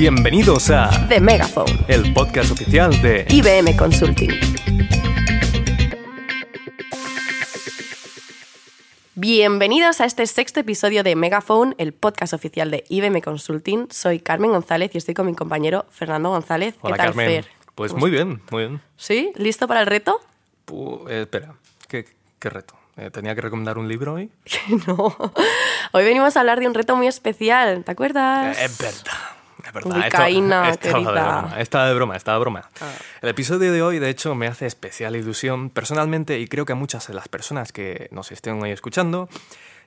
Bienvenidos a The Megaphone, el podcast oficial de IBM Consulting. Bienvenidos a este sexto episodio de Megaphone, el podcast oficial de IBM Consulting. Soy Carmen González y estoy con mi compañero Fernando González. Hola, ¿Qué tal, Carmen. Fer? Pues ¿Cómo muy bien, muy bien. ¿Sí? ¿Listo para el reto? Eh, espera, ¿qué, qué reto? Eh, ¿Tenía que recomendar un libro hoy? no. Hoy venimos a hablar de un reto muy especial, ¿te acuerdas? Eh, es verdad. Es verdad. Ubicaína, Esto- estaba de broma, estaba de broma, de broma. Ah. El episodio de hoy, de hecho, me hace especial ilusión personalmente y creo que a muchas de las personas que nos estén hoy escuchando,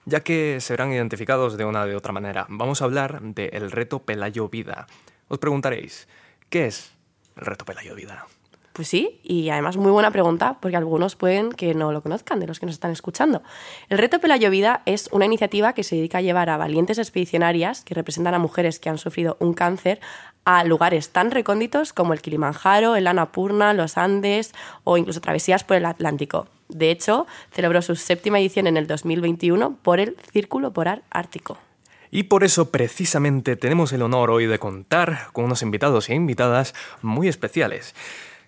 ya que se verán identificados de una de otra manera. Vamos a hablar del reto Pelayo Vida. Os preguntaréis, ¿qué es el reto Pelayo Vida? Pues sí, y además muy buena pregunta, porque algunos pueden que no lo conozcan, de los que nos están escuchando. El Reto Pelayo Vida es una iniciativa que se dedica a llevar a valientes expedicionarias que representan a mujeres que han sufrido un cáncer a lugares tan recónditos como el Kilimanjaro, el Annapurna, los Andes o incluso travesías por el Atlántico. De hecho, celebró su séptima edición en el 2021 por el Círculo Polar Ártico. Y por eso precisamente tenemos el honor hoy de contar con unos invitados e invitadas muy especiales.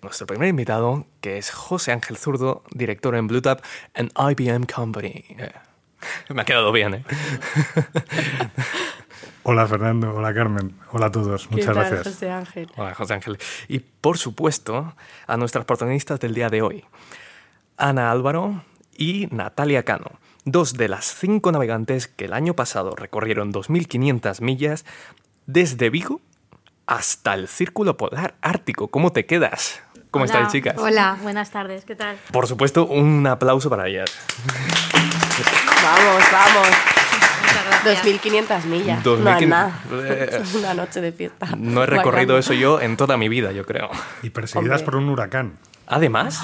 Nuestro primer invitado, que es José Ángel Zurdo, director en BlueTap and IBM Company. Eh, Me ha quedado bien, ¿eh? Hola Fernando, hola Carmen, hola a todos, muchas ¿Qué tal, gracias. José Ángel? Hola, José Ángel. Y por supuesto, a nuestras protagonistas del día de hoy, Ana Álvaro y Natalia Cano, dos de las cinco navegantes que el año pasado recorrieron 2.500 millas desde Vigo hasta el Círculo Polar Ártico. ¿Cómo te quedas? ¿Cómo Hola. estáis, chicas? Hola, buenas tardes, ¿qué tal? Por supuesto, un aplauso para ellas. Vamos, vamos. Muchas gracias. 2.500 millas. 2.500. No es nada. Eh. Es una noche de fiesta. No he recorrido eso yo en toda mi vida, yo creo. Y perseguidas Hombre. por un huracán. Además,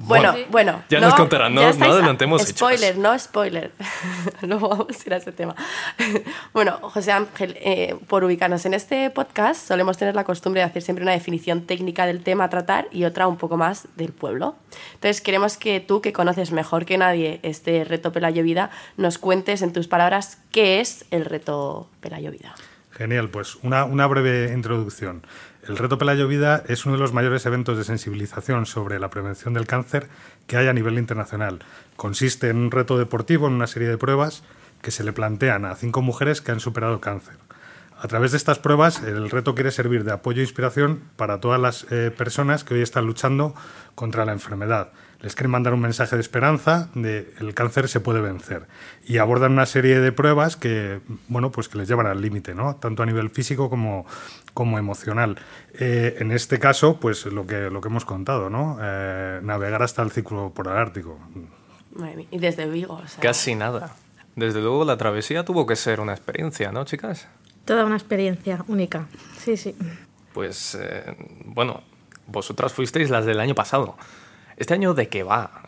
Bueno, bueno. Ya nos contarán, no- no adelantemos hechos. Spoiler, no spoiler. Luego vamos a ir a ese tema. bueno, José Ángel, eh, por ubicarnos en este podcast, solemos tener la costumbre de hacer siempre una definición técnica del tema a tratar y otra un poco más del pueblo. Entonces, queremos que tú, que conoces mejor que nadie este reto Pelayo Vida, nos cuentes en tus palabras qué es el reto Pelayo Vida. Genial, pues una, una breve introducción. El Reto Pelayo Vida es uno de los mayores eventos de sensibilización sobre la prevención del cáncer que hay a nivel internacional. Consiste en un reto deportivo, en una serie de pruebas que se le plantean a cinco mujeres que han superado cáncer. A través de estas pruebas, el reto quiere servir de apoyo e inspiración para todas las eh, personas que hoy están luchando contra la enfermedad. Les quieren mandar un mensaje de esperanza de el cáncer se puede vencer y abordan una serie de pruebas que bueno pues que les llevan al límite, ¿no? Tanto a nivel físico como, como emocional. Eh, en este caso, pues lo que lo que hemos contado, ¿no? Eh, navegar hasta el círculo polar ártico. Madre mía, Y desde Vigo. o sea, casi nada. Desde luego, la travesía tuvo que ser una experiencia, ¿no, chicas? Toda una experiencia única. Sí, sí. Pues, eh, bueno, vosotras fuisteis las del año pasado. ¿Este año de qué va?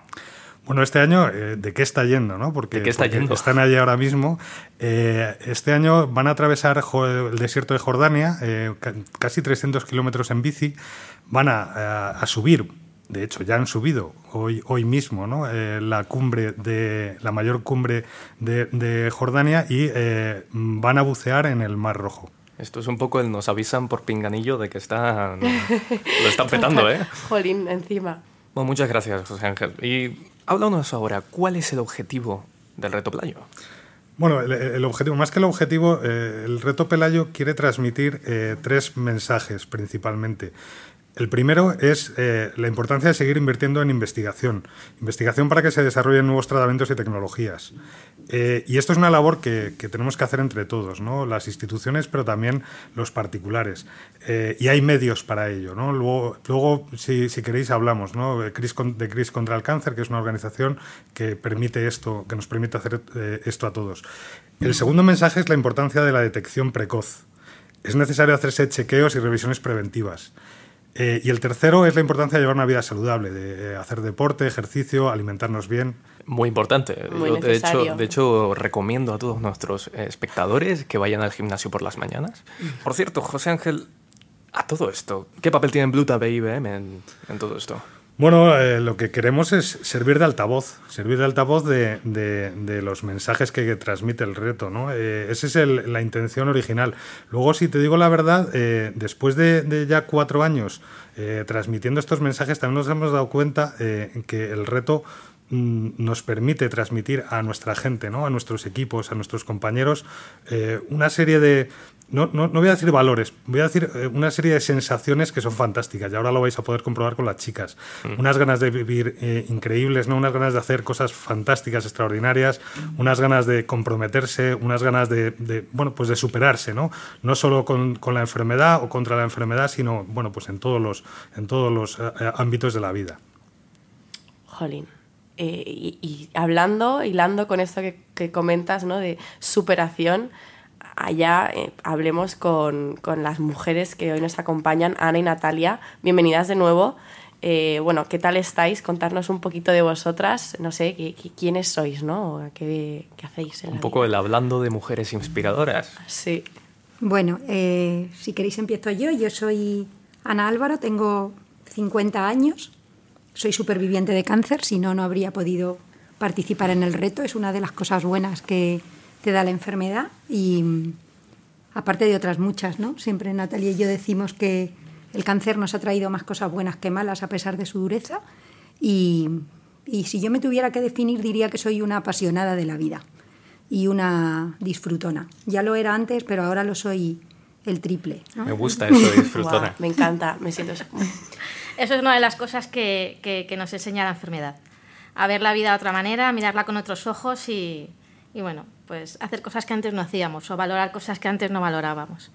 Bueno, este año, eh, ¿de qué está yendo? ¿no? Porque, ¿De qué está porque yendo? están allí ahora mismo. Eh, este año van a atravesar el desierto de Jordania, eh, ca- casi 300 kilómetros en bici. Van a, a- a subir, de hecho, ya han subido hoy, hoy mismo, ¿no? Eh, la cumbre de la mayor cumbre de, de Jordania y eh, van a bucear en el Mar Rojo. Esto es un poco el nos avisan por pinganillo de que están, lo están petando, ¿eh? Jolín, encima. Muchas gracias, José Ángel. Y háblanos ahora, ¿cuál es el objetivo del reto Playo? Bueno, el, el objetivo, más que el objetivo, eh, el reto Pelayo quiere transmitir eh, tres mensajes principalmente. El primero es eh, la importancia de seguir invirtiendo en investigación. Investigación para que se desarrollen nuevos tratamientos y tecnologías. Eh, y esto es una labor que, tenemos que hacer entre todos, ¿no? las instituciones, pero también los particulares. Eh, y hay medios para ello. ¿no? Luego, luego si, queréis, hablamos ¿no? de, CRIS, contra el Cáncer, que es una organización que, permite esto, que nos permite hacer esto a todos. El segundo mensaje es la importancia de la detección precoz. Es necesario hacerse chequeos y revisiones preventivas. Eh, y el tercero es la importancia de llevar una vida saludable, de eh, hacer deporte, ejercicio, alimentarnos bien. Muy importante. Muy Yo, de, hecho, necesario. de hecho, recomiendo a todos nuestros eh, espectadores que vayan al gimnasio por las mañanas. Por cierto, José Ángel, a todo esto, ¿qué papel tiene Blue Tab e IBM en, en todo esto? Bueno, eh, lo que queremos es servir de altavoz, servir de altavoz de, los mensajes que, transmite el reto, ¿no? Eh, esa es el- la intención original. Luego, si te digo la verdad, eh, después de, ya cuatro años eh, transmitiendo estos mensajes, también nos hemos dado cuenta que el reto mm, nos permite transmitir a nuestra gente, ¿no? a nuestros equipos, a nuestros compañeros, una serie de, no, no- no voy a decir valores, voy a decir eh, una serie de sensaciones que son fantásticas y ahora lo vais a poder comprobar con las chicas. Unas ganas de vivir eh, increíbles, ¿no? unas ganas de hacer cosas fantásticas, extraordinarias, unas ganas de comprometerse, unas ganas de, de, bueno, pues de superarse, ¿no? no solo con, con la enfermedad o contra la enfermedad, sino bueno, pues en todos los, en todos los eh, eh, ámbitos de la vida. Jolín. Eh, y, y hablando, hilando con esto que, que comentas, ¿no? De superación, allá eh, hablemos con, con las mujeres que hoy nos acompañan, Ana y Natalia. Bienvenidas de nuevo. Eh, bueno, ¿qué tal estáis? Contarnos un poquito de vosotras. No sé, ¿qui- qui- ¿quiénes sois, no? ¿Qué, qué hacéis en Un la poco vida? el hablando de mujeres inspiradoras. Sí. Bueno, eh, si queréis empiezo yo. Yo soy Ana Álvaro, tengo 50 años, soy superviviente de cáncer, si no, no habría podido participar en el reto. Es una de las cosas buenas que te da la enfermedad y mm, aparte de otras muchas, ¿no? Siempre Natalia y yo decimos que el cáncer nos ha traído más cosas buenas que malas a pesar de su dureza y, y si yo me tuviera que definir diría que soy una apasionada de la vida y una disfrutona. Ya lo era antes, pero ahora lo soy el triple. ¿no? Me gusta eso de disfrutona. Me encanta, me siento... Eso es una de las cosas que, que- que nos enseña la enfermedad. A ver la vida de otra manera, a mirarla con otros ojos y, y, bueno, pues hacer cosas que antes no hacíamos o valorar cosas que antes no valorábamos.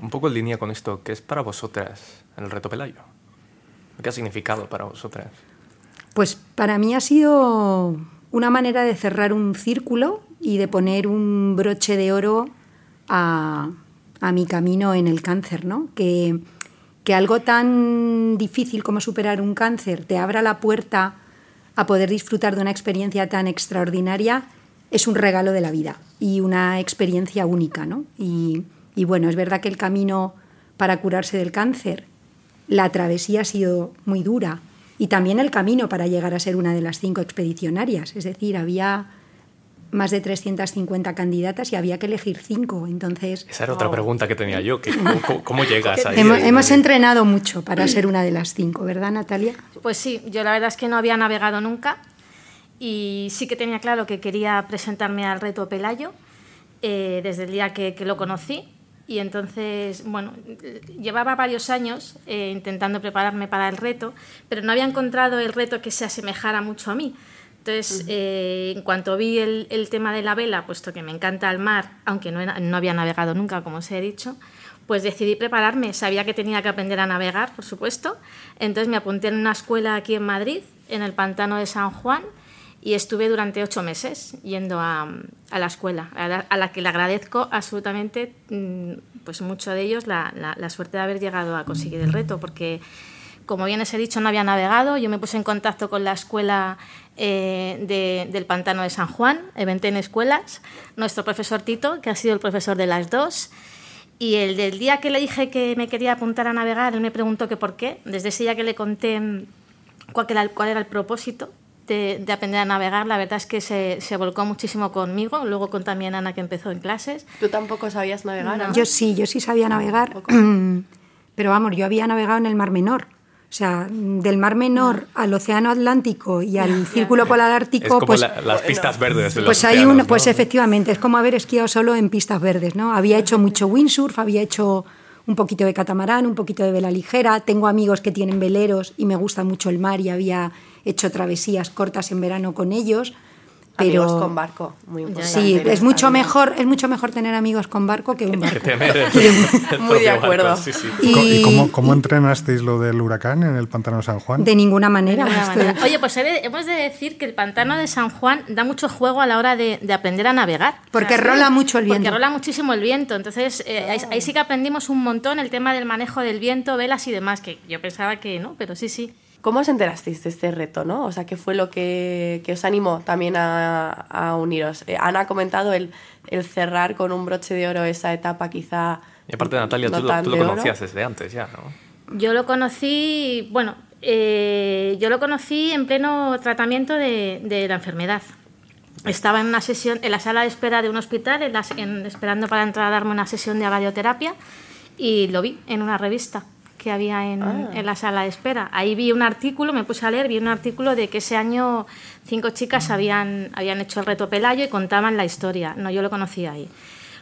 Un poco en línea con esto, ¿qué es para vosotras el reto Pelayo? ¿Qué ha significado para vosotras? Pues para mí ha sido una manera de cerrar un círculo y de poner un broche de oro a, a mi camino en el cáncer, ¿no? Que, que algo tan difícil como superar un cáncer te abra la puerta a poder disfrutar de una experiencia tan extraordinaria es un regalo de la vida y una experiencia única, ¿no? Y, y bueno, es verdad que el camino para curarse del cáncer la travesía ha sido muy dura y también el camino para llegar a ser una de las cinco expedicionarias. Es decir, había más de 350 candidatas y había que elegir cinco. Entonces, Esa era otra pregunta que tenía yo, que ¿cómo, cómo- cómo llegas ahí? hemos, hemos entrenado mucho para ser una de las cinco, ¿verdad, Natalia? Pues sí, yo la verdad es que no había navegado nunca y sí que tenía claro que quería presentarme al reto Pelayo eh, desde el día que, que lo conocí. Y entonces, bueno, llevaba varios años eh, intentando prepararme para el reto, pero no había encontrado el reto que se asemejara mucho a mí. Entonces, eh, en cuanto vi el, el tema de la vela, puesto que me encanta el mar, aunque no, no había navegado nunca, como os he dicho, pues decidí prepararme. Sabía que tenía que aprender a navegar, por supuesto. Entonces me apunté en una escuela aquí en Madrid, en el pantano de San Juan, y estuve durante ocho meses yendo a, a la escuela, a la, a la que le agradezco absolutamente, mm, pues mucho de ellos, la, la- la suerte de haber llegado a conseguir el reto, porque como bien os he dicho, no había navegado. Yo me puse en contacto con la escuela eh, de- del Pantano de San Juan, Eventé en Escuelas, nuestro profesor Tito, que ha sido el profesor de las dos. Y el del día que le dije que me quería apuntar a navegar, él me preguntó que por qué. Desde ese día que le conté mm, cuál era el, cuál era el propósito de, de aprender a navegar, la verdad es que se, se volcó muchísimo conmigo. Luego con también Ana, que empezó en clases. ¿Tú tampoco sabías navegar? No. Ana? Yo sí, yo sí sabía navegar, pero vamos, yo había navegado en el Mar Menor. O sea, del Mar Menor al Océano Atlántico y al Círculo Polar Es Ártico, como pues, la- las pistas verdes de los pues hay ¿no? pues efectivamente, es como haber esquiado solo en pistas verdes, ¿no? Había hecho mucho windsurf, había hecho un poquito de catamarán, un poquito de vela ligera. Tengo amigos que tienen veleros y me gusta mucho el mar y había hecho travesías cortas en verano con ellos. Pero Amigos con barco, muy importante. Sí, es mucho mejor, es mucho mejor tener amigos con barco que un Que barco. tener el- el Muy de propio barco, acuerdo. sí, sí. ¿Y, y cómo, cómo entrenasteis lo del huracán en el pantano San Juan? De ninguna manera. De Esto- manera. Oye, pues he de- hemos de decir que el pantano de San Juan da mucho juego a la hora de, de aprender a navegar. Porque rola mucho el Porque viento. rola muchísimo el viento. Entonces, eh, ahí, ahí sí que aprendimos un montón el tema del manejo del viento, velas y demás, que yo pensaba que no, pero sí, sí. ¿Cómo os enterasteis de este reto, no? O sea, ¿qué fue lo que, que os animó también a, a uniros? Eh, Ana ha comentado el, el cerrar con un broche de oro esa etapa quizá... Y aparte, Natalia, no tú, lo- tú lo conocías desde antes ya, ¿no? Yo lo conocí, bueno, Eh, yo lo conocí en pleno tratamiento de, de la enfermedad. Estaba en una sesión, en la sala de espera de un hospital, en la- en- esperando para entrar a darme una sesión de radioterapia y lo vi en una revista que había en, en la sala de espera. Ahí vi un artículo, me puse a leer, vi un artículo de que ese año cinco chicas habían, habían hecho el reto Pelayo y contaban la historia. No, yo lo conocí ahí.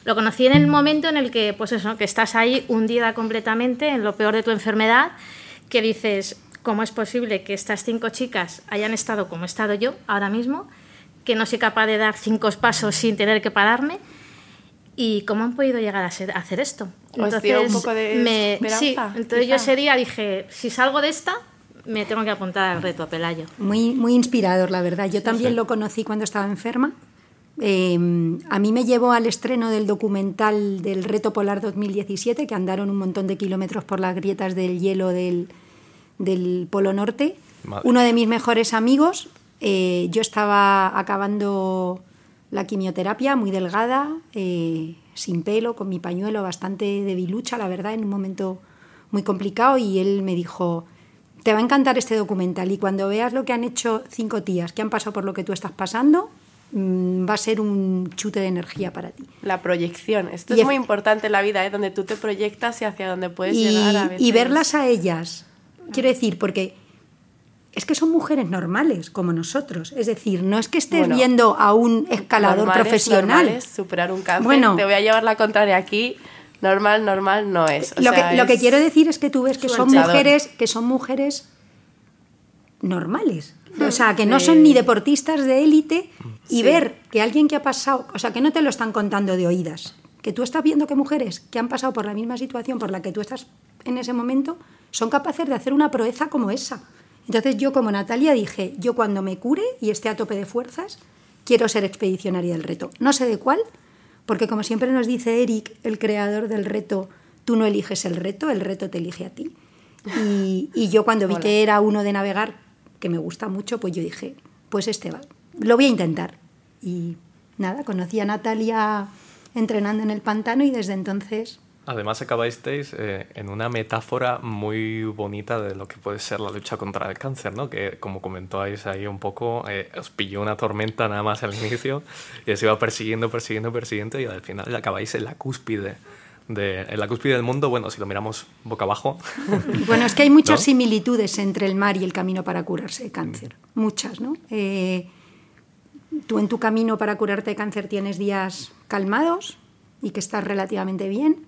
Lo conocí en el momento en el que, pues eso, que estás ahí hundida completamente en lo peor de tu enfermedad, que dices, ¿cómo es posible que estas cinco chicas hayan estado como he estado yo ahora mismo? Que no soy capaz de dar cinco pasos sin tener que pararme. ¿Y cómo han podido llegar a, ser- a hacer esto? Os dio un poco de me- esperanza, sí, entonces yo ese día dije, si salgo de esta, me tengo que apuntar al reto a Pelayo. Muy, muy inspirador, la verdad. Yo también lo conocí cuando estaba enferma. Eh, a mí me llevó al estreno del documental del Reto Polar 2017, que andaron un montón de kilómetros por las grietas del hielo del, del Polo Norte. Madre. Uno de mis mejores amigos, eh, yo estaba acabando la quimioterapia, muy delgada, eh, sin pelo, con mi pañuelo, bastante debilucha, la verdad, en un momento muy complicado, y él me dijo, te va a encantar este documental y cuando veas lo que han hecho cinco tías que han pasado por lo que tú estás pasando, mm, va a ser un chute de energía para ti. La proyección. Esto Y es muy importante en la vida, ¿eh? donde tú te proyectas y hacia donde puedes y, llegar a y verlas a ellas, quiero decir, porque es que son mujeres normales como nosotros. Es decir, no es que estés Bueno, viendo a un escalador Normales, profesional. normales, superar un cáncer. Bueno. Te voy a llevar la contraria aquí. Normal, normal no es. O lo, sea, que, lo que es- quiero decir es que tú ves que son Luchador. mujeres que son mujeres normales. O sea, que no son ni deportistas de élite y Sí. ver que alguien que ha pasado, o sea, que no te lo están contando de oídas, que tú estás viendo que mujeres que han pasado por la misma situación por la que tú estás en ese momento son capaces de hacer una proeza como esa. Entonces yo como Natalia dije, yo cuando me cure y esté a tope de fuerzas, quiero ser expedicionaria del reto. No sé de cuál, porque como siempre nos dice Eric, el creador del reto, tú no eliges el reto, el reto te elige a ti. Y, y yo cuando vi que era uno de navegar, que me gusta mucho, pues yo dije, pues este va, lo voy a intentar. Y nada, conocí a Natalia entrenando en el pantano y desde entonces Además acabasteis eh, en una metáfora muy bonita de lo que puede ser la lucha contra el cáncer, ¿no? Que como comentáis ahí un poco, eh, os pilló una tormenta nada más al inicio y os iba persiguiendo, persiguiendo, persiguiendo y al final acabáis en la cúspide. De, en la cúspide del mundo, bueno, si lo miramos boca abajo, Bueno, es que hay muchas ¿No? similitudes entre el mar y el camino para curarse de cáncer. Muchas, ¿no? Eh, tú en tu camino para curarte de cáncer tienes días calmados y que estás relativamente bien,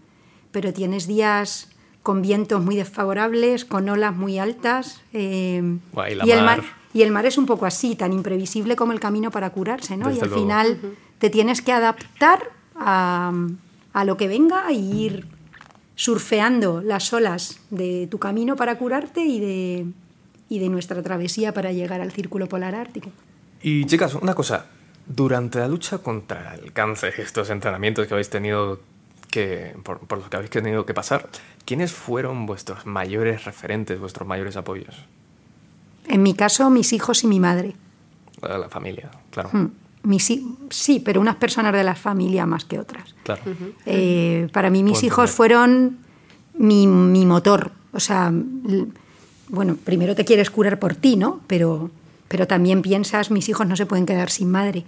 pero tienes días con vientos muy desfavorables, con olas muy altas. eh, Buah, y la el mar. mar y el mar es un poco así, tan imprevisible como el camino para curarse, ¿no? y Desde al luego. final te tienes que adaptar a, a lo que venga y ir surfeando las olas de tu camino para curarte y de, y de nuestra travesía para llegar al círculo polar ártico. Y chicas, una cosa, durante la lucha contra el cáncer, estos entrenamientos que habéis tenido que, por, por los que habéis tenido que pasar, ¿quiénes fueron vuestros mayores referentes, vuestros mayores apoyos? En mi caso, mis hijos y mi madre. La, la familia, claro. Mm, mis hi- sí, pero unas personas de la familia más que otras. Claro. Eh, para mí mis Puedo hijos entender. fueron mi, mi motor. O sea, l- bueno, primero te quieres curar por ti, ¿no? Pero, pero también piensas, mis hijos no se pueden quedar sin madre.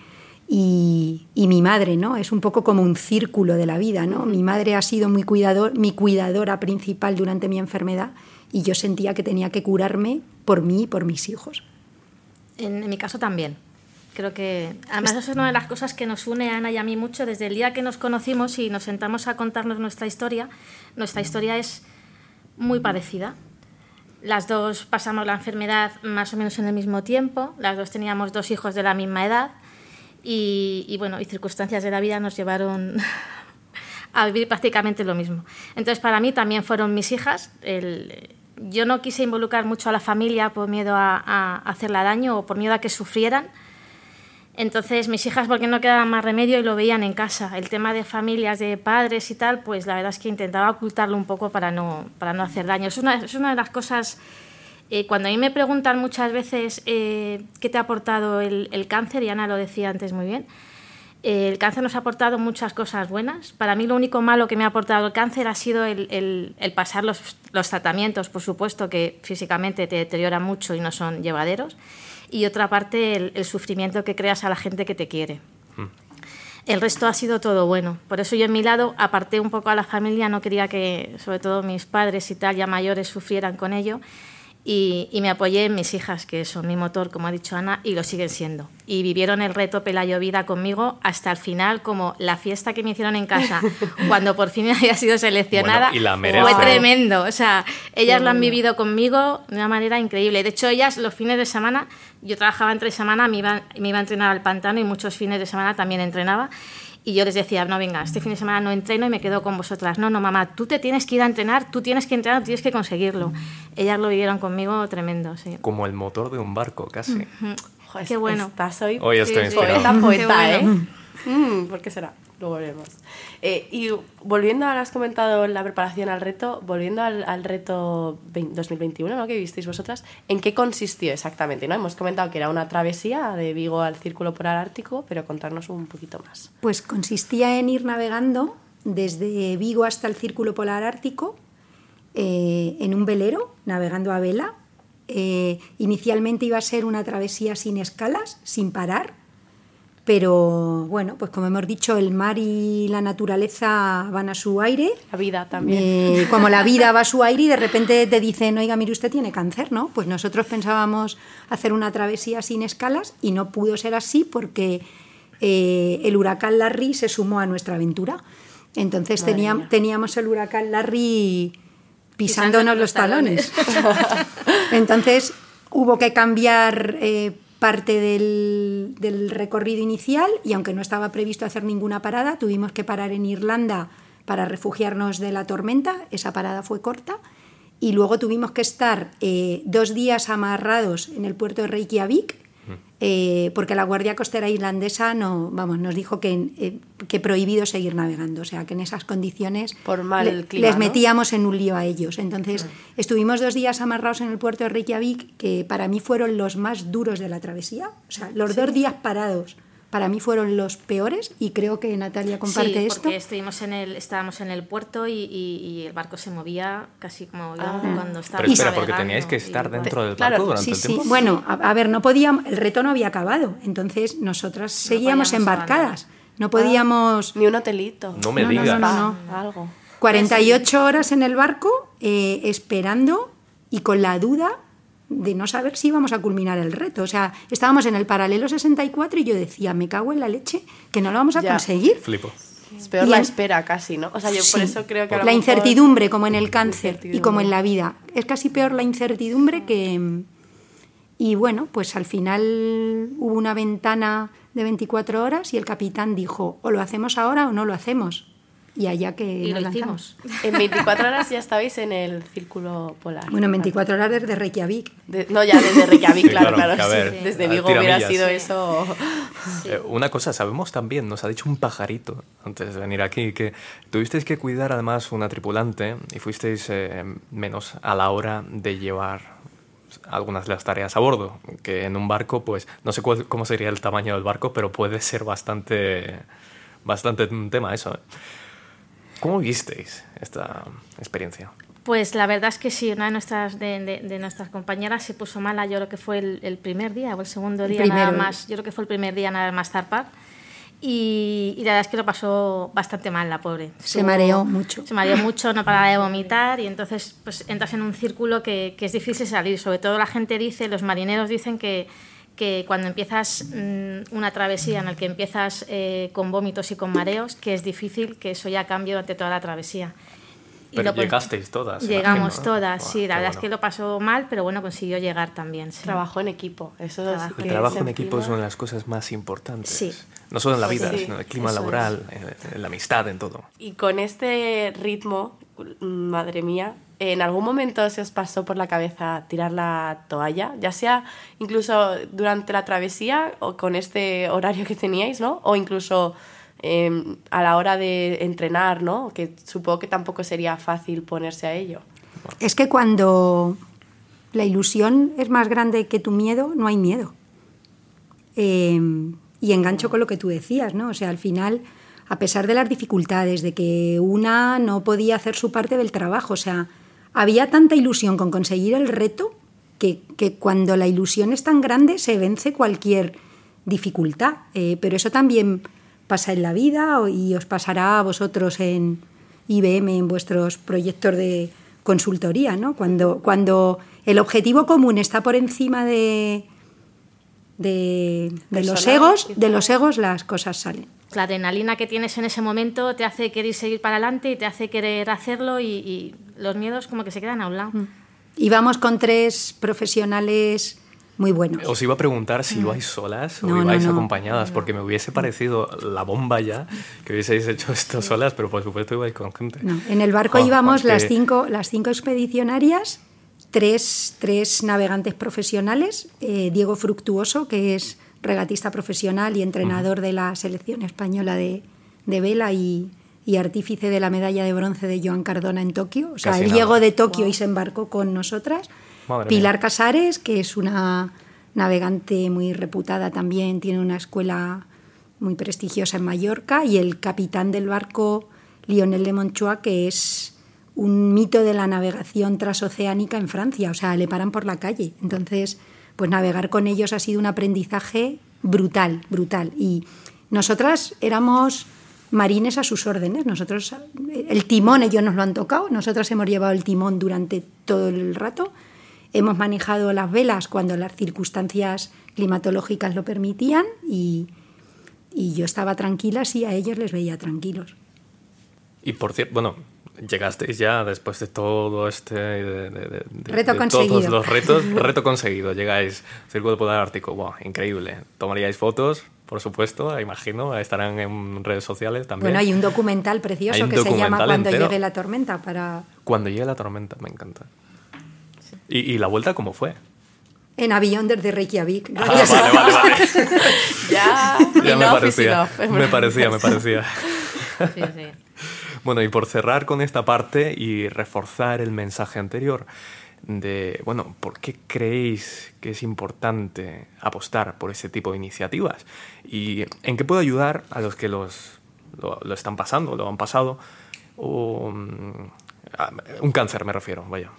Y, y mi madre, ¿no? Es un poco como un círculo de la vida, ¿no? Mi madre ha sido muy cuidador, mi cuidadora principal durante mi enfermedad y yo sentía que tenía que curarme por mí y por mis hijos. En, en mi caso también. Creo que además eso es una de las cosas que nos une a Ana y a mí mucho desde el día que nos conocimos y nos sentamos a contarnos nuestra historia. Nuestra historia es muy parecida. Las dos pasamos la enfermedad más o menos en el mismo tiempo, las dos teníamos dos hijos de la misma edad y, y, bueno, y circunstancias de la vida nos llevaron a vivir prácticamente lo mismo. Entonces para mí también fueron mis hijas. El- yo no quise involucrar mucho a la familia por miedo a, a hacerla daño o por miedo a que sufrieran. Entonces mis hijas, porque no quedaba más remedio y lo veían en casa. El tema de familias, de padres y tal, pues la verdad es que intentaba ocultarlo un poco para no, para no hacer daño. Es una, es una de las cosas, eh, cuando a mí me preguntan muchas veces eh, qué te ha aportado el, el cáncer, y Ana lo decía antes muy bien, El cáncer nos ha aportado muchas cosas buenas. Para mí lo único malo que me ha aportado el cáncer ha sido el, el- el pasar los, los tratamientos, por supuesto, que físicamente te deteriora mucho y no son llevaderos. Y otra parte, el, el sufrimiento que creas a la gente que te quiere. El resto ha sido todo bueno. Por eso yo en mi lado aparté un poco a la familia, no quería que, sobre todo mis padres y tal, ya mayores, sufrieran con ello. Y, y me apoyé en mis hijas, que son mi motor, como ha dicho Ana, y lo siguen siendo. Y vivieron el reto Pelayo Vida conmigo hasta el final, como la fiesta que me hicieron en casa, cuando por fin había sido seleccionada. Bueno, y la fue tremendo. O sea, ellas lo han vivido conmigo de una manera increíble. De hecho, ellas los fines de semana, yo trabajaba entre semana, me iba, me iba a entrenar al pantano y muchos fines de semana también entrenaba. Y yo les decía, no, venga, este fin de semana no entreno y me quedo con vosotras. No, no, mamá, tú te tienes que ir a entrenar, tú tienes que entrenar, tienes que conseguirlo. Ellas lo vivieron conmigo tremendo, sí. Como el motor de un barco, casi. Joder, Qué bueno. Estás hoy Hoy estoy sí. inspirado. poeta, poeta. ¿eh? Mm, ¿Por qué será? Luego veremos. Eh, y volviendo a lo que has comentado la preparación al reto, volviendo al, reto 20 2021, ¿no? Que visteis vosotras, ¿en qué consistió exactamente? ¿no? Hemos comentado que era una travesía de Vigo al Círculo Polar Ártico, pero contarnos un poquito más. Pues consistía en ir navegando desde Vigo hasta el Círculo Polar Ártico eh, en un velero, navegando a vela. Eh, inicialmente iba a ser una travesía sin escalas, sin parar, pero bueno, pues como hemos dicho, el mar y la naturaleza van a su aire. La vida también. Eh, como la vida va a su aire y de repente te dicen, oiga, mire, usted tiene cáncer, ¿no? Pues nosotros pensábamos hacer una travesía sin escalas y no pudo ser así porque eh, el huracán Larry se sumó a nuestra aventura. Entonces teníamos el huracán Larry pisándonos los talones. Entonces hubo que cambiar eh, parte del, recorrido inicial y aunque no estaba previsto hacer ninguna parada, tuvimos que parar en Irlanda para refugiarnos de la tormenta. Esa parada fue corta. Y luego tuvimos que estar eh, dos días amarrados en el puerto de Reykjavik, eh, porque la Guardia Costera Irlandesa no, vamos, nos dijo que, eh, que prohibido seguir navegando. O sea, que en esas condiciones Por mal le- clima, les ¿no? metíamos en un lío a ellos. Entonces, estuvimos dos días amarrados en el puerto de Reykjavik, que para mí fueron los más duros de la travesía. O sea, los dos días parados para mí fueron los peores y creo que Natalia comparte sí, esto. porque estuvimos en el, estábamos en el puerto y, y- y el barco se movía casi como íbamos cuando estábamos Pero espera, porque teníais que y- estar dentro del Claro, barco durante Sí, el sí. tiempo. Bueno, a, a ver, no podíamos, el reto no había acabado, entonces nosotras seguíamos podíamos embarcadas. No podíamos Ni un hotelito. No me No, no, digas. no, no. Algo. 48 horas en el barco eh, esperando y con la duda de no saber si íbamos a culminar el reto. O sea, estábamos en el paralelo 64 y yo decía, me cago en la leche, que no lo vamos a Ya. conseguir. Flipo. Es peor Y la en- espera casi, ¿no? O sea, yo por eso creo que a lo La mejor- incertidumbre, como en el cáncer y como en la vida. Es casi peor la incertidumbre que... Y bueno, pues al final hubo una ventana de 24 horas y el capitán dijo, o lo hacemos ahora o no lo hacemos. Y allá que y nos lo lanzamos. hicimos. En 24 horas ya estabais en el círculo polar. Bueno, en 24 horas desde Reykjavik. De- no, ya desde Reykjavik, Sí, claro, claro, claro. a sí. ver, Desde a Vigo hubiera sido Sí. eso. Eh, una cosa, sabemos también, nos ha dicho un pajarito antes de venir aquí, que tuvisteis que cuidar además una tripulante y fuisteis eh, menos a la hora de llevar algunas de las tareas a bordo, que en un barco, pues no sé cuál- cómo sería el tamaño del barco, pero puede ser bastante, bastante un tema eso. ¿eh? ¿Cómo visteis esta experiencia? Pues la verdad es que sí, una de nuestras, de, de- de nuestras compañeras se puso mala, yo creo que fue el, el primer día o el segundo El día nada primero. más, yo creo que fue el primer día nada más zarpar. Y, y la verdad es que lo pasó bastante mal la pobre. Se mareó mucho. Se mareó mucho, no paraba de vomitar y entonces pues entras en un círculo que, que es difícil salir. Sobre todo la gente dice, los marineros dicen que, que cuando empiezas mm, una travesía en la que empiezas eh, con vómitos y con mareos, que es difícil que eso ya cambie durante toda la travesía. Y Pero lo llegasteis todas. Llegamos imagino, ¿no? todas, sí, la verdad es que lo pasó mal, pero bueno, consiguió llegar también. sí. Trabajo en equipo. Eso Trabajo. es El trabajo en equipo es una de las cosas más importantes. Sí. No solo en la vida, Sí, sino en el clima laboral, en- en la amistad, en todo. Y con este ritmo, madre mía, ¿en algún momento se os pasó por la cabeza tirar la toalla? Ya sea incluso durante la travesía o con este horario que teníais, ¿no? O incluso eh, a la hora de entrenar, ¿no? Que supongo que tampoco sería fácil ponerse a ello. Es que cuando la ilusión es más grande que tu miedo, no hay miedo. Eh, Y engancho con lo que tú decías, ¿no? O sea, al final, a pesar de las dificultades, de que una no podía hacer su parte del trabajo, o sea, había tanta ilusión con conseguir el reto que, que cuando la ilusión es tan grande se vence cualquier dificultad. Eh, pero eso también pasa en la vida y os pasará a vosotros en IBM, en vuestros proyectos de consultoría, ¿no? Cuando, cuando el objetivo común está por encima de, de, los egos, de los egos las cosas salen. La adrenalina que tienes en ese momento te hace querer seguir para adelante y te hace querer hacerlo y, y los miedos como que se quedan a un lado. Mm. Y vamos con tres profesionales muy buenos. Os iba a preguntar si ibais solas o ibais acompañadas, porque me hubiese parecido la bomba ya que hubieseis hecho esto solas, pero por supuesto ibais con gente. En el barco íbamos las, cinco, las cinco expedicionarias, tres, tres navegantes profesionales, eh, Diego Fructuoso, que es regatista profesional y entrenador de la selección española de, de vela y, y, artífice de la medalla de bronce de Joan Cardona en Tokio. O sea, él llegó de Tokio y se embarcó con nosotras. Pilar Casares, que es una navegante muy reputada también, tiene una escuela muy prestigiosa en Mallorca, y el capitán del barco, Lionel de Monchoa, que es un mito de la navegación transoceánica en Francia, o sea, le paran por la calle. Entonces, pues navegar con ellos ha sido un aprendizaje brutal, brutal. Y nosotras éramos marines a sus órdenes. Nosotros, el timón ellos nos lo han tocado, nosotras hemos llevado el timón durante todo el rato Hemos manejado las velas cuando las circunstancias climatológicas lo permitían y, yo estaba tranquila si a ellos les veía tranquilos. Y por cierto, bueno, llegasteis ya después de todo este de, reto conseguido. todos los retos reto conseguido. Llegáis Círculo Polar Ártico wow increíble. Tomaríais fotos por supuesto imagino estarán en redes sociales también. Bueno hay un documental precioso que se llama cuando llegue la tormenta para cuando llegue la tormenta me encanta ¿Y, la vuelta cómo fue? En avión desde Reykjavik. Ah, vale, vale, vale. ya, ya me parecía. Me parecía, me parecía. sí, sí. Bueno, y por cerrar con esta parte y reforzar el mensaje anterior de, bueno, ¿por qué creéis que es importante apostar por ese tipo de iniciativas? ¿Y en qué puede ayudar a los que los, lo, lo están pasando, lo han pasado? O, mm, un cáncer me refiero, vaya.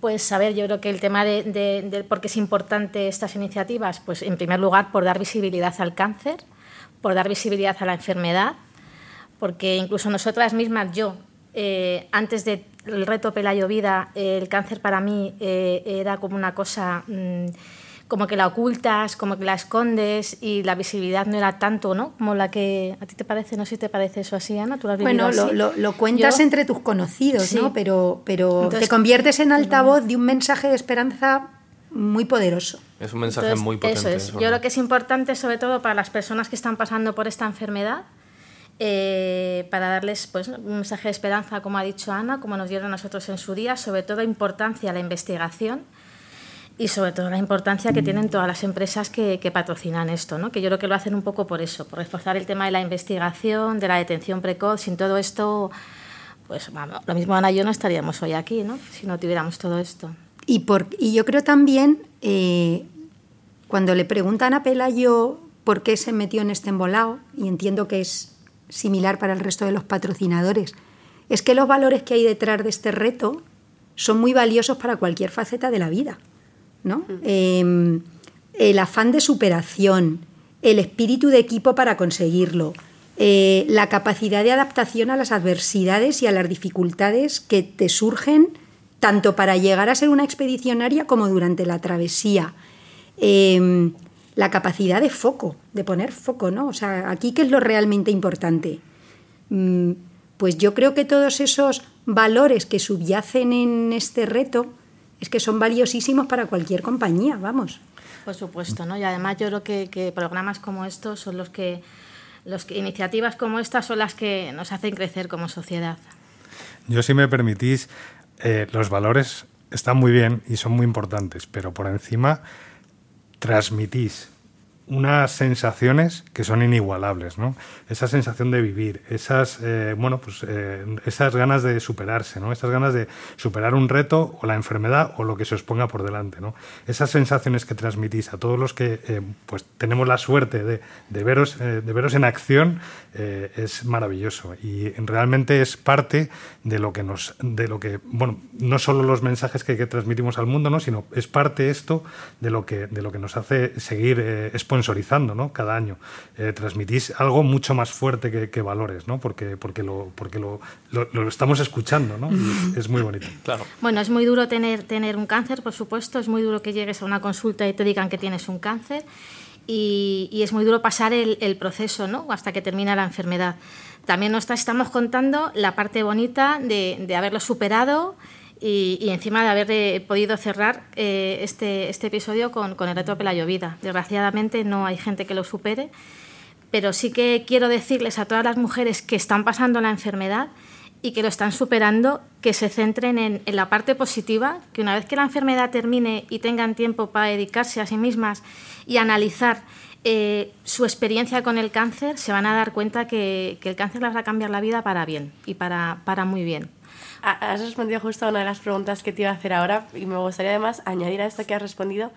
Pues a ver, yo creo que el tema de, por qué es importante estas iniciativas, pues en primer lugar por dar visibilidad al cáncer, por dar visibilidad a la enfermedad, porque incluso nosotras mismas, yo, eh, antes del reto Pelayo Vida, el cáncer para mí eh, era como una cosa... Mm, como que la ocultas, como que la escondes y la visibilidad no era tanto, ¿no? Como la que a ti te parece, no sé si te parece eso así, Ana, tú Bueno, lo, cuentas entre tus conocidos, ¿no? Pero, pero te conviertes en altavoz de un mensaje de esperanza muy poderoso. Es un mensaje muy potente. Eso es. Yo creo que es importante, sobre todo para las personas que están pasando por esta enfermedad, eh, para darles pues, un mensaje de esperanza, como ha dicho Ana, como nos dieron a nosotros en su día, sobre todo importancia a la investigación y sobre todo la importancia que tienen todas las empresas que, patrocinan esto, ¿no? que yo creo que lo hacen un poco por eso, por reforzar el tema de la investigación, de la detención precoz. Sin todo esto, pues lo mismo Ana y yo no estaríamos hoy aquí, ¿no? si no tuviéramos todo esto. Y, por, y yo creo también, eh, cuando le preguntan a Pelayo por qué se metió en este embolado, y entiendo que es similar para el resto de los patrocinadores, es que los valores que hay detrás de este reto son muy valiosos para cualquier faceta de la vida. Em, el afán de superación, el espíritu de equipo para conseguirlo, eh, la capacidad de adaptación a las adversidades y a las dificultades que te surgen tanto para llegar a ser una expedicionaria como durante la travesía. Em, la capacidad de foco, de poner foco, ¿no? O sea, aquí qué es lo realmente importante. Mm, pues yo creo que todos esos valores que subyacen en este reto es que son valiosísimos para cualquier compañía, vamos. Por supuesto, ¿no? Y además yo creo que, programas como estos son los que, los que, iniciativas como estas son las que nos hacen crecer como sociedad. Yo, si me permitís, eh, los valores están muy bien y son muy importantes, pero por encima transmitís unas sensaciones que son inigualables, ¿no? Esa sensación de vivir, esas, eh, bueno, pues, eh, esas ganas de superarse, ¿no? Esas ganas de superar un reto o la enfermedad o lo que se os ponga por delante, ¿no? Esas sensaciones que transmitís a todos los que eh, pues tenemos la suerte de, de veros, de veros en acción es maravilloso y realmente es parte de lo que nos, de lo que, bueno, no solo los mensajes que, que transmitimos al mundo, ¿no? Sino es parte esto de lo que, de lo que nos hace seguir exponiendo sponsorizando ¿no? cada año. Eh, transmitís algo mucho más fuerte que, valores, ¿no? porque, porque, lo, porque lo, lo, estamos escuchando ¿no? es, muy bonito. Claro. Bueno, es muy duro tener, tener un cáncer, por supuesto, es muy duro que llegues a una consulta y te digan que tienes un cáncer. Y, y, es muy duro pasar el, el, proceso ¿no? hasta que termina la enfermedad. También nos estamos contando la parte bonita de, de haberlo superado y, encima de haber eh, podido cerrar eh, este, este, episodio con, el reto de la llovida. Desgraciadamente no hay gente que lo supere, pero sí que quiero decirles a todas las mujeres que están pasando la enfermedad y que lo están superando, que se centren en, la parte positiva, que una vez que la enfermedad termine y tengan tiempo para dedicarse a sí mismas y analizar eh, su experiencia con el cáncer, se van a dar cuenta que, que el cáncer les va a cambiar la vida para bien y para, para muy bien. Has respondido justo a una de las preguntas que te iba a hacer ahora y me gustaría además añadir a esto que has respondido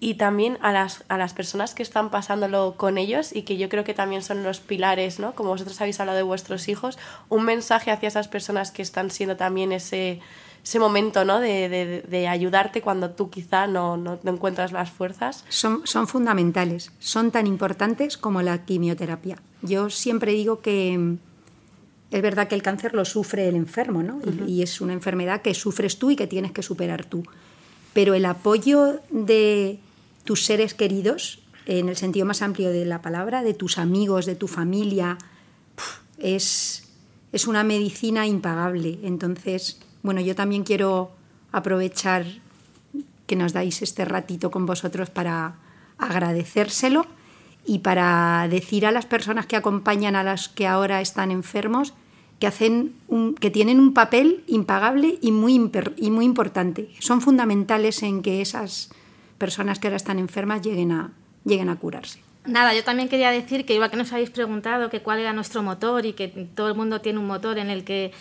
y también a las, a las personas que están pasándolo con ellos y que yo creo que también son los pilares, ¿no? Como vosotros habéis hablado de vuestros hijos, un mensaje hacia esas personas que están siendo también ese, ese momento, ¿no? De, de, de ayudarte cuando tú quizá no, no, no, encuentras las fuerzas. Son, son fundamentales, son tan importantes como la quimioterapia. Yo siempre digo que es verdad que el cáncer lo sufre el enfermo, ¿no? Y es una enfermedad que sufres tú y que tienes que superar tú. Pero el apoyo de tus seres queridos, en el sentido más amplio de la palabra, de tus amigos, de tu familia, es, es una medicina impagable. Entonces, bueno, yo también quiero aprovechar que nos dais este ratito con vosotros para agradecérselo y para decir a las personas que acompañan a las que ahora están enfermos que, hacen que tienen un papel impagable y muy, y muy importante. Son fundamentales en que esas personas que ahora están enfermas lleguen a, lleguen a curarse. Nada, yo también quería decir que igual que nos habéis preguntado que cuál era nuestro motor y que todo el mundo tiene un motor en el que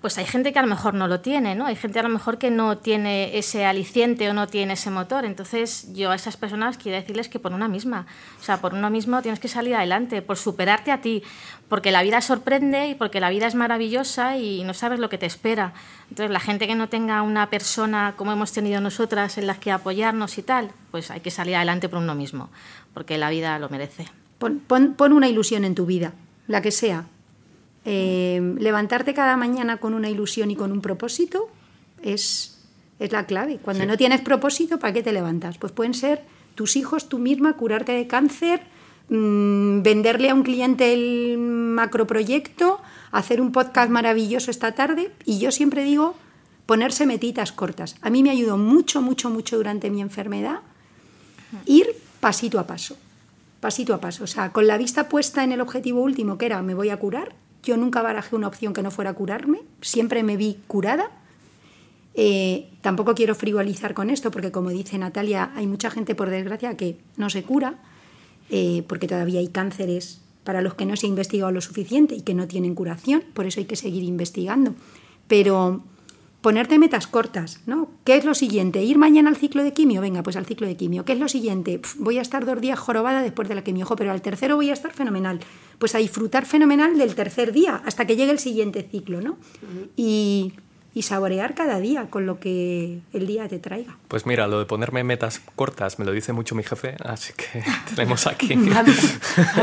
pues hay gente que a lo mejor no lo tiene, ¿no? Hay gente a lo mejor que no tiene ese aliciente o no tiene ese motor. Entonces, yo a esas personas quiero decirles que por una misma, o sea, por uno mismo tienes que salir adelante, por superarte a ti, porque la vida sorprende y porque la vida es maravillosa y no sabes lo que te espera. Entonces, la gente que no tenga una persona como hemos tenido nosotras en las que apoyarnos y tal, pues hay que salir adelante por uno mismo, porque la vida lo merece. Pon, pon una ilusión en tu vida, la que sea, eh, levantarte cada mañana con una ilusión y con un propósito es, es la clave. Cuando no tienes propósito, ¿para qué te levantas? Pues pueden ser tus hijos, tú misma, curarte de cáncer, mmm, venderle a un cliente el macroproyecto, hacer un podcast maravilloso esta tarde. Y yo siempre digo ponerse metitas cortas. A mí me ayudó mucho, mucho, mucho durante mi enfermedad ir pasito a paso. Pasito a paso. O sea, con la vista puesta en el objetivo último, que era me voy a curar, yo nunca barajé una opción que no fuera curarme, siempre me vi curada. Eh, tampoco quiero frivolizar con esto, porque como dice Natalia, hay mucha gente, por desgracia, que no se cura, eh, porque todavía hay cánceres para los que no se ha investigado lo suficiente y que no tienen curación, por eso hay que seguir investigando. Pero ponerte metas cortas, ¿no? ¿Qué es lo siguiente? ¿Ir mañana al ciclo de quimio? Venga, pues al ciclo de quimio. ¿Qué es lo siguiente? voy a estar dos días jorobada después de la quimio, pero al tercero voy a estar fenomenal. Pues a disfrutar fenomenal del tercer día hasta que llegue el siguiente ciclo, ¿no? Y y saborear cada día con lo que el día te traiga. Pues mira, lo de ponerme metas cortas me lo dice mucho mi jefe, así que tenemos aquí. a,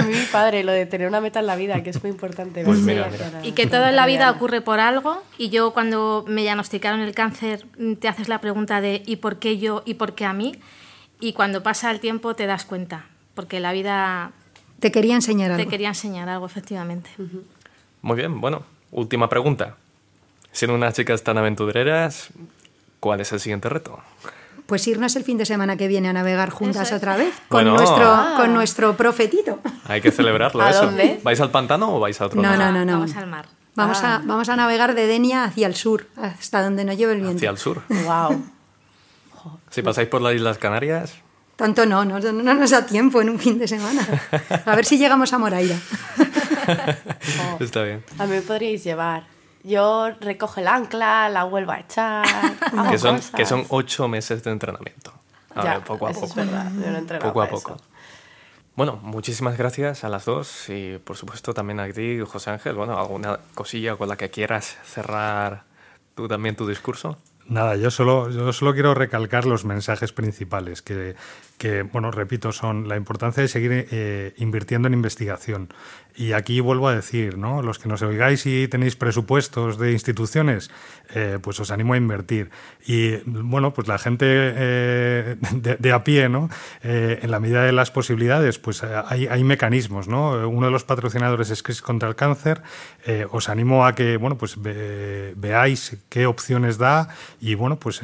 mí, padre, lo de tener una meta en la vida, que es muy importante. Pues mira, Y que todo en la vida ocurre por algo. Y yo cuando me diagnosticaron el cáncer te haces la pregunta de ¿y por qué yo y por qué a mí? Y cuando pasa el tiempo te das cuenta, porque la vida... Te quería enseñar algo. Te quería enseñar algo, efectivamente. Muy bien, bueno, última pregunta. Siendo unas chicas tan aventureras, ¿cuál es el siguiente reto? Pues irnos el fin de semana que viene a navegar juntas otra vez con, nuestro, ah. con nuestro profetito. Hay que celebrarlo. ¿A eso. dónde? ¿Vais al pantano o vais a otro no, lado? No, no, no. Vamos al mar. Vamos, a, ah. vamos a navegar de Denia hacia el sur, hasta donde nos lleve el viento. Hacia el sur. Wow. Si pasáis por las Islas Canarias, Tanto no, no, no nos da tiempo en un fin de semana. A ver si llegamos a Moraira. Está bien. A mí me podríais llevar. Yo recojo el ancla, la vuelvo a echar. Que son, cosas. que son ocho meses de entrenamiento. A Ya, ver, poco a eso poco. Es verdad, yo no Poco a poco. eso. Bueno, muchísimas gracias a las dos y por supuesto también a ti, José Ángel. Bueno, alguna cosilla con la que quieras cerrar tú también tu discurso. Nada, yo solo, yo solo quiero recalcar los mensajes principales, que, que, bueno, repito, son la importancia de seguir eh, invirtiendo en investigación. Y aquí vuelvo a decir, ¿no? Los que nos oigáis y tenéis presupuestos de instituciones, eh, pues os animo a invertir. Y bueno, pues la gente eh, de, de, a pie, ¿no? Eh, en la medida de las posibilidades, pues eh, hay, hay, mecanismos, ¿no? Uno de los patrocinadores es CRIS contra el cáncer. Eh, os animo a que, bueno, pues ve, veáis qué opciones da y, bueno, pues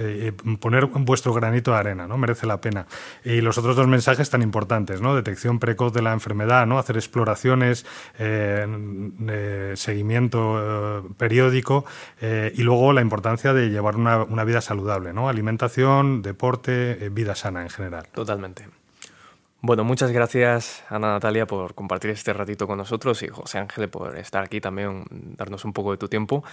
poner vuestro granito de arena, ¿no? Merece la pena. Y los otros dos mensajes tan importantes, ¿no? Detección precoz de la enfermedad. Hacer exploraciones, eh, eh, seguimiento periódico y luego la importancia de llevar una, una vida saludable, ¿no? Alimentación, deporte, vida sana en general. Totalmente. Bueno, muchas gracias Ana Natalia por compartir este ratito con nosotros y José Ángel por estar aquí también, darnos un poco de tu tiempo.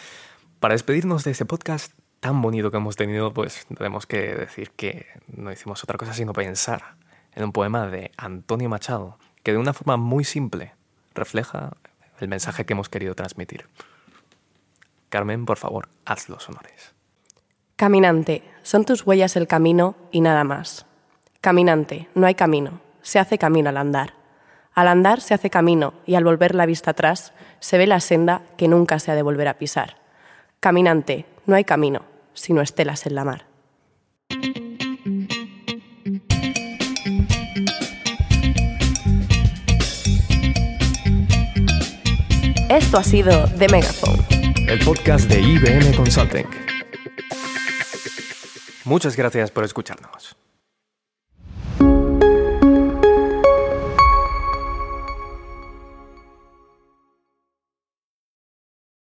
Para despedirnos de este podcast tan bonito que hemos tenido, pues tenemos que decir que no hicimos otra cosa sino pensar en un poema de Antonio Machado, que de una forma muy simple refleja el mensaje que hemos querido transmitir. Carmen, por favor, haz los honores. Caminante, son tus huellas el camino y nada más. Caminante, no hay camino, se hace camino al andar. Al andar se hace camino y al volver la vista atrás se ve la senda que nunca se ha de volver a pisar. Caminante, no hay camino, sino estelas en la mar. Esto ha sido The Megaphone, el podcast de IBM Consulting. Muchas gracias por escucharnos.